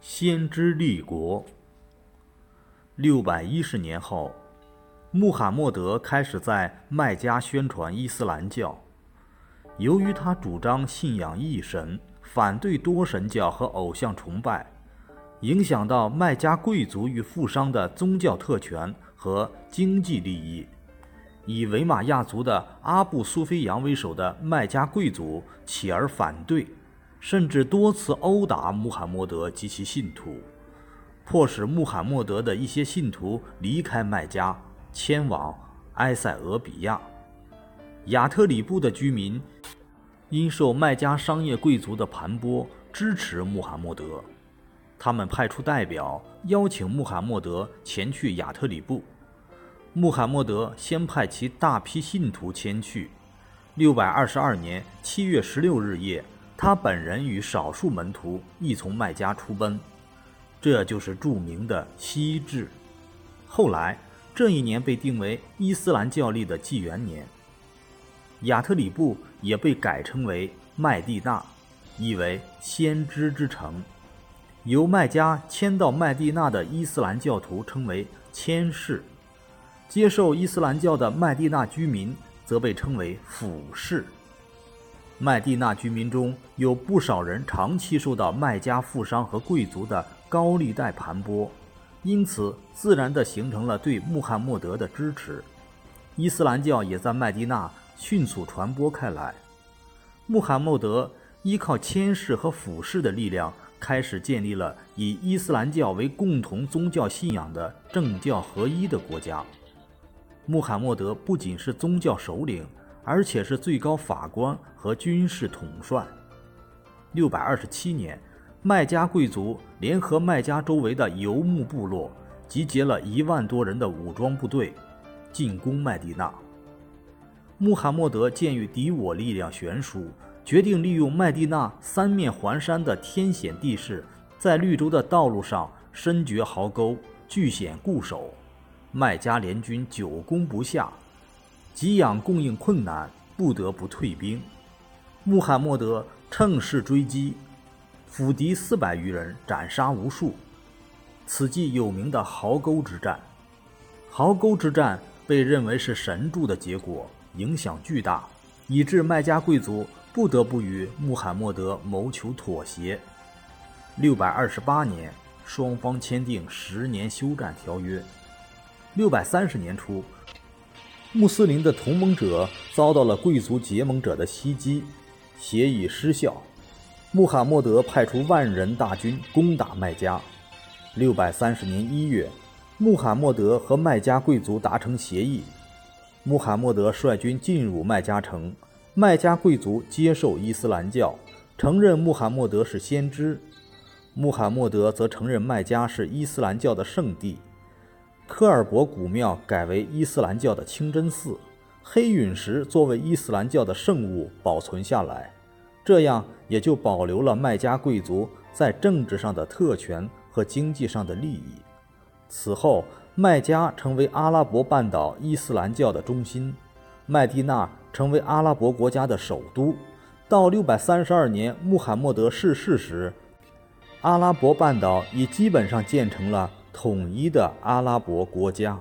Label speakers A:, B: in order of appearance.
A: 先知立国。六百一十年后，穆罕默德开始在麦加宣传伊斯兰教。由于他主张信仰一神，反对多神教和偶像崇拜，影响到麦加贵族与富商的宗教特权和经济利益。以维玛亚族的阿布苏菲扬为首的麦加贵族起而反对，甚至多次殴打穆罕默德及其信徒，迫使穆罕默德的一些信徒离开麦加，迁往埃塞俄比亚。亚特里布的居民因受麦加商业贵族的盘剥，支持穆罕默德。他们派出代表邀请穆罕默德前去亚特里布。穆罕默德先派其大批信徒前去。六百二十二年七月十六日夜，他本人与少数门徒亦从麦加出奔，这就是著名的西至。后来，这一年被定为伊斯兰教历的纪元年。亚特里布也被改称为麦地那，意为先知之城。由麦加迁到麦地那的伊斯兰教徒称为迁士。接受伊斯兰教的麦地那居民则被称为俯士。麦地那居民中有不少人长期受到麦加富商和贵族的高利贷盘剥，因此自然地形成了对穆罕默德的支持。伊斯兰教也在麦地那迅速传播开来。穆罕默德依靠谦士和俯士的力量，开始建立了以伊斯兰教为共同宗教信仰的政教合一的国家。穆罕默德不仅是宗教首领，而且是最高法官和军事统帅。六百二十七年，麦加贵族联合麦加周围的游牧部落，集结了一万多人的武装部队，进攻麦地那。穆罕默德鉴于敌我力量悬殊，决定利用麦地那三面环山的天险地势，在绿洲的道路上深掘壕沟，据险固守。麦加联军久攻不下，给养供应困难，不得不退兵。穆罕默德乘势追击，俘敌四百余人，斩杀无数。此即有名的壕沟之战。壕沟之战被认为是神助的结果，影响巨大，以致麦加贵族不得不与穆罕默德谋求妥协。六百二十八年，双方签订十年休战条约。六百三十年初，穆斯林的同盟者遭到了贵族结盟者的袭击，协议失效。穆罕默德派出万人大军攻打麦加。六百三十年一月，穆罕默德和麦加贵族达成协议，穆罕默德率军进入麦加城，麦加贵族接受伊斯兰教，承认穆罕默德是先知，穆罕默德则承认麦加是伊斯兰教的圣地。科尔伯古庙改为伊斯兰教的清真寺，黑陨石作为伊斯兰教的圣物保存下来，这样也就保留了麦加贵族在政治上的特权和经济上的利益。此后，麦加成为阿拉伯半岛伊斯兰教的中心，麦地那成为阿拉伯国家的首都。到六百三十二年穆罕默德逝世时，阿拉伯半岛已基本上建成了。统一的阿拉伯国家。